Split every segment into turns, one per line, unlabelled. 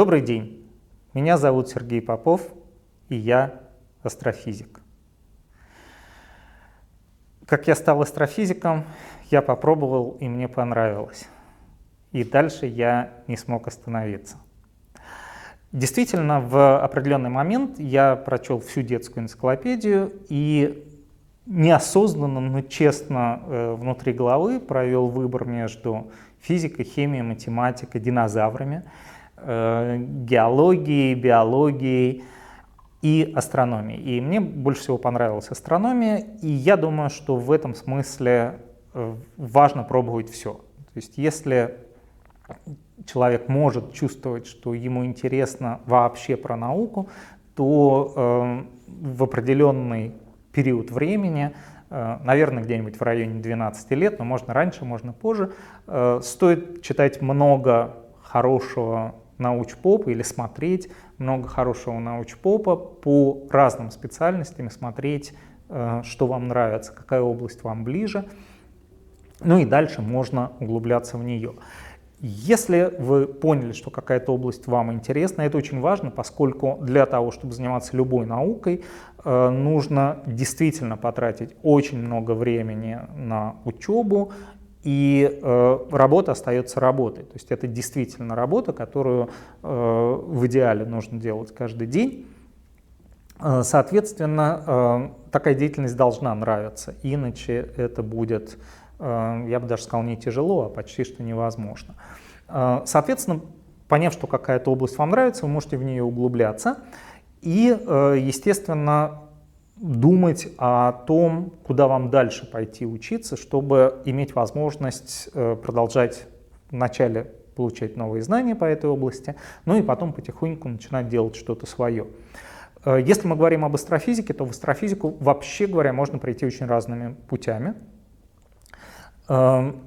Добрый день, меня зовут Сергей Попов, и я астрофизик. Как я стал астрофизиком, я попробовал, и мне понравилось. И дальше я не смог остановиться. Действительно, в определенный момент я прочел всю детскую энциклопедию и неосознанно, но честно э, внутри головы провел выбор между физикой, химией, математикой, динозаврами, геологией, биологией и астрономией. И мне больше всего понравилась астрономия, и я думаю, что в этом смысле э, важно пробовать все. То есть если человек может чувствовать, что ему интересно вообще про науку, то э, в определенный период времени, э, наверное, где-нибудь в районе 12 лет, но можно раньше, можно позже, э, стоит читать много хорошего научпопа или смотреть много хорошего научпопа по разным специальностям, смотреть, э, что вам нравится, какая область вам ближе. Ну и дальше можно углубляться в нее. Если вы поняли, что какая-то область вам интересна, это очень важно, поскольку для того, чтобы заниматься любой наукой, э, нужно действительно потратить очень много времени на учебу, и э, работа остается работой. То есть это действительно работа, которую э, в идеале нужно делать каждый день. Соответственно, такая деятельность должна нравиться, иначе это будет Э, я бы даже сказал, не тяжело, а почти что невозможно. Э, соответственно, поняв, что какая-то область вам нравится, вы можете в нее углубляться и, э, естественно, думать о том, куда вам дальше пойти учиться, чтобы иметь возможность продолжать вначале получать новые знания по этой области, ну и потом потихоньку начинать делать что-то свое. Если мы говорим об астрофизике, то в астрофизику, вообще говоря, можно прийти очень разными путями. Эм,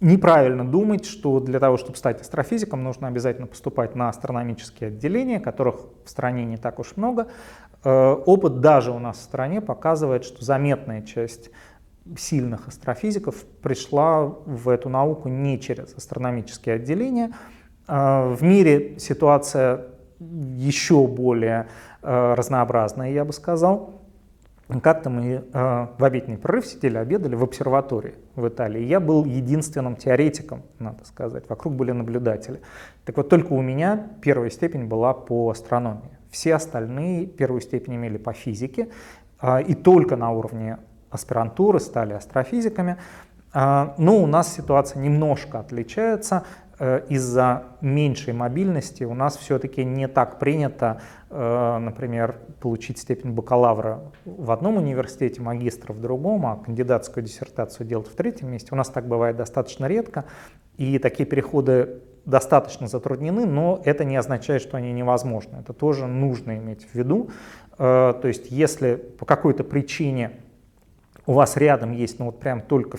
неправильно думать, что для того, чтобы стать астрофизиком, нужно обязательно поступать на астрономические отделения, которых в стране не так уж много. Э, опыт даже у нас в стране показывает, что заметная часть сильных астрофизиков пришла в эту науку не через астрономические отделения. Э, в мире ситуация еще более э, разнообразная, я бы сказал. Как-то мы э, в обеденный прорыв сидели, обедали в обсерватории в Италии. Я был единственным теоретиком, надо сказать. Вокруг были наблюдатели. Так вот, только у меня первая степень была по астрономии. Все остальные первую степень имели по физике. Э, и только на уровне аспирантуры стали астрофизиками. Э, но у нас ситуация немножко отличается. Э, из-за меньшей мобильности у нас все-таки не так принято, э, например, получить степень бакалавра в одном университете, магистра в другом, а кандидатскую диссертацию делать в третьем месте. У нас так бывает достаточно редко, и такие переходы достаточно затруднены, но это не означает, что они невозможны. Это тоже нужно иметь в виду. Э, то есть если по какой-то причине у вас рядом есть ну вот прям только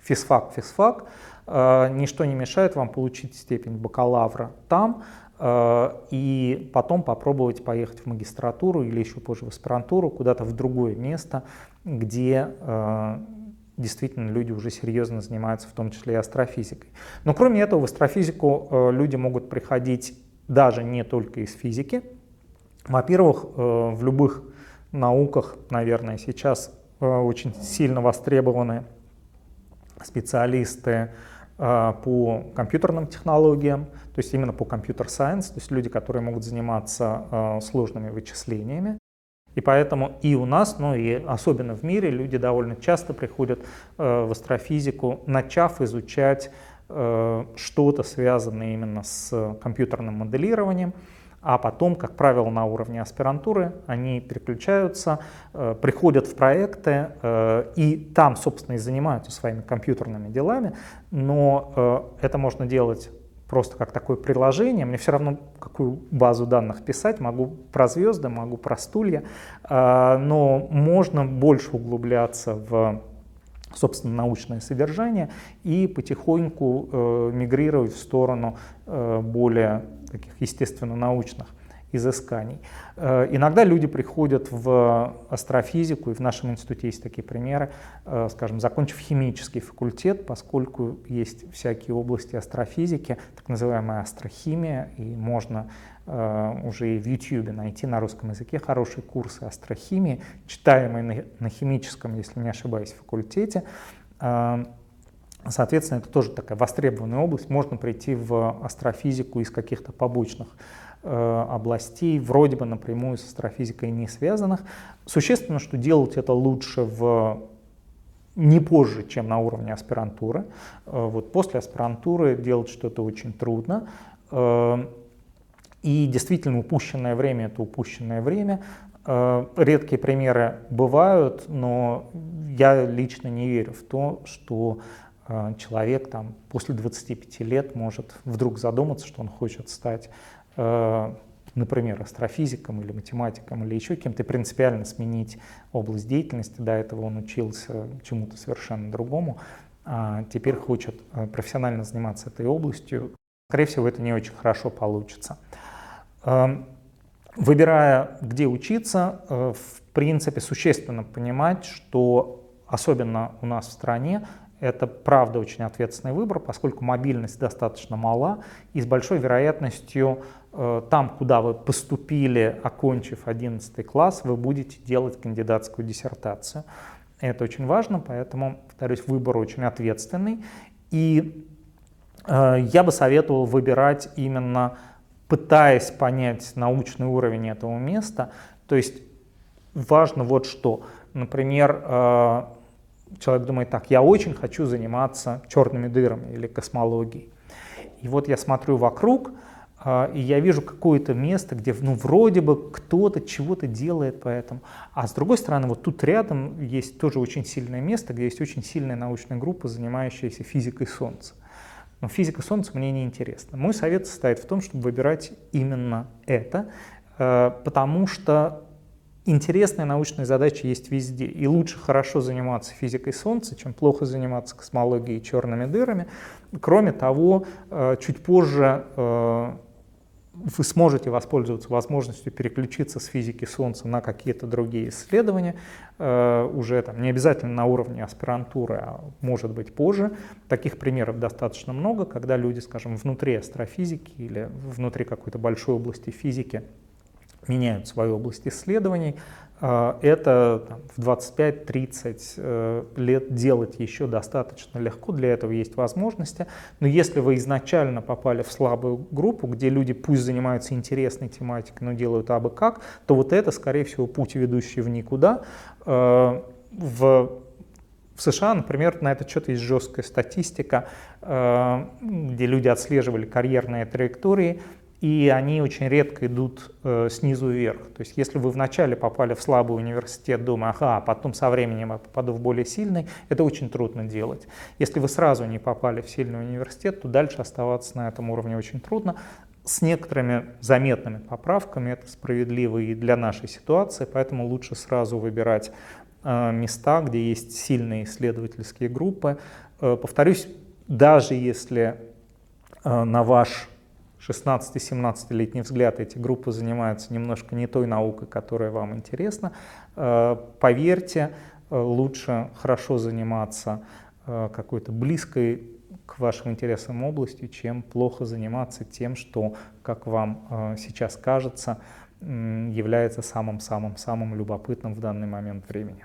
физфак, физфак, Э, ничто не мешает вам получить степень бакалавра там э, и потом попробовать поехать в магистратуру или еще позже в аспирантуру, куда-то в другое место, где э, действительно люди уже серьезно занимаются, в том числе и астрофизикой. Но кроме этого, в астрофизику люди могут приходить даже не только из физики. Во-первых, в любых науках, наверное, сейчас очень сильно востребованы специалисты по компьютерным технологиям, то есть именно по компьютер-сайенс, то есть люди, которые могут заниматься а, сложными вычислениями. И поэтому и у нас, ну и особенно в мире, люди довольно часто приходят а, в астрофизику, начав изучать что-то связанное именно с компьютерным моделированием, а потом, как правило, на уровне аспирантуры они переключаются, э, приходят в проекты э, и там, собственно, и занимаются своими компьютерными делами, но э, это можно делать просто как такое приложение. Мне все равно, какую базу данных писать. Могу про звезды, могу про стулья, но можно больше углубляться в собственно, научное содержание и потихоньку э, мигрировать в сторону э, более таких естественно-научных изысканий. Э, иногда люди приходят в астрофизику, и в нашем институте есть такие примеры, э, скажем, закончив химический факультет, поскольку есть всякие области астрофизики, так называемая астрохимия, и можно уже и в YouTube найти на русском языке хорошие курсы астрохимии, читаемые на, на химическом, если не ошибаюсь, факультете. Соответственно, это тоже такая востребованная область. Можно прийти в астрофизику из каких-то побочных Э, областей, вроде бы напрямую с астрофизикой не связанных. Существенно, что делать это лучше в не позже, чем на уровне аспирантуры. Э, вот после аспирантуры делать что-то очень трудно. Э, и действительно упущенное время — это упущенное время. Редкие примеры бывают, но я лично не верю в то, что человек там, после 25 лет может вдруг задуматься, что он хочет стать Э, например, астрофизиком или математиком или еще кем-то, принципиально сменить область деятельности. До этого он учился чему-то совершенно другому, а теперь хочет э, профессионально заниматься этой областью. Скорее всего, это не очень хорошо получится. Эм, выбирая, где учиться, э, в принципе, существенно понимать, что особенно у нас в стране это правда очень ответственный выбор, поскольку мобильность достаточно мала и с большой вероятностью э, там, куда вы поступили, окончив 11 класс, вы будете делать кандидатскую диссертацию. Это очень важно, поэтому, повторюсь, выбор очень ответственный. И э, я бы советовал выбирать именно пытаясь понять научный уровень этого места. То есть важно вот что. Например, э, человек думает так, я очень хочу заниматься черными дырами или космологией. И вот я смотрю вокруг, а, и я вижу какое-то место, где ну, вроде бы кто-то чего-то делает по этому. А с другой стороны, вот тут рядом есть тоже очень сильное место, где есть очень сильная научная группа, занимающаяся физикой Солнца. Но физика Солнца мне не интересна. Мой совет состоит в том, чтобы выбирать именно это, а, потому что интересные научные задачи есть везде. И лучше хорошо заниматься физикой Солнца, чем плохо заниматься космологией и черными дырами. Кроме того, э, чуть позже э, вы сможете воспользоваться возможностью переключиться с физики Солнца на какие-то другие исследования, э, уже там, не обязательно на уровне аспирантуры, а может быть позже. Таких примеров достаточно много, когда люди, скажем, внутри астрофизики или внутри какой-то большой области физики меняют свою область исследований. А, это в 25-30 э, лет делать еще достаточно легко, для этого есть возможности. Но если вы изначально попали в слабую группу, где люди пусть занимаются интересной тематикой, но делают абы как, то вот это, скорее всего, путь, ведущий в никуда. А, в в США, например, на этот счет есть жесткая статистика, а, где люди отслеживали карьерные траектории и они очень редко идут э, снизу вверх. То есть если вы вначале попали в слабый университет, думая, ага, а потом со временем я попаду в более сильный, это очень трудно делать. Если вы сразу не попали в сильный университет, то дальше оставаться на этом уровне очень трудно. С некоторыми заметными поправками это справедливо и для нашей ситуации, поэтому лучше сразу выбирать э, места, где есть сильные исследовательские группы. Э, повторюсь, даже если э, на ваш 16-17-летний взгляд эти группы занимаются немножко не той наукой, которая вам интересна. Э, поверьте, э, лучше хорошо заниматься э, какой-то близкой к вашим интересам областью, чем плохо заниматься тем, что, как вам сейчас кажется, является самым-самым-самым любопытным в данный момент времени.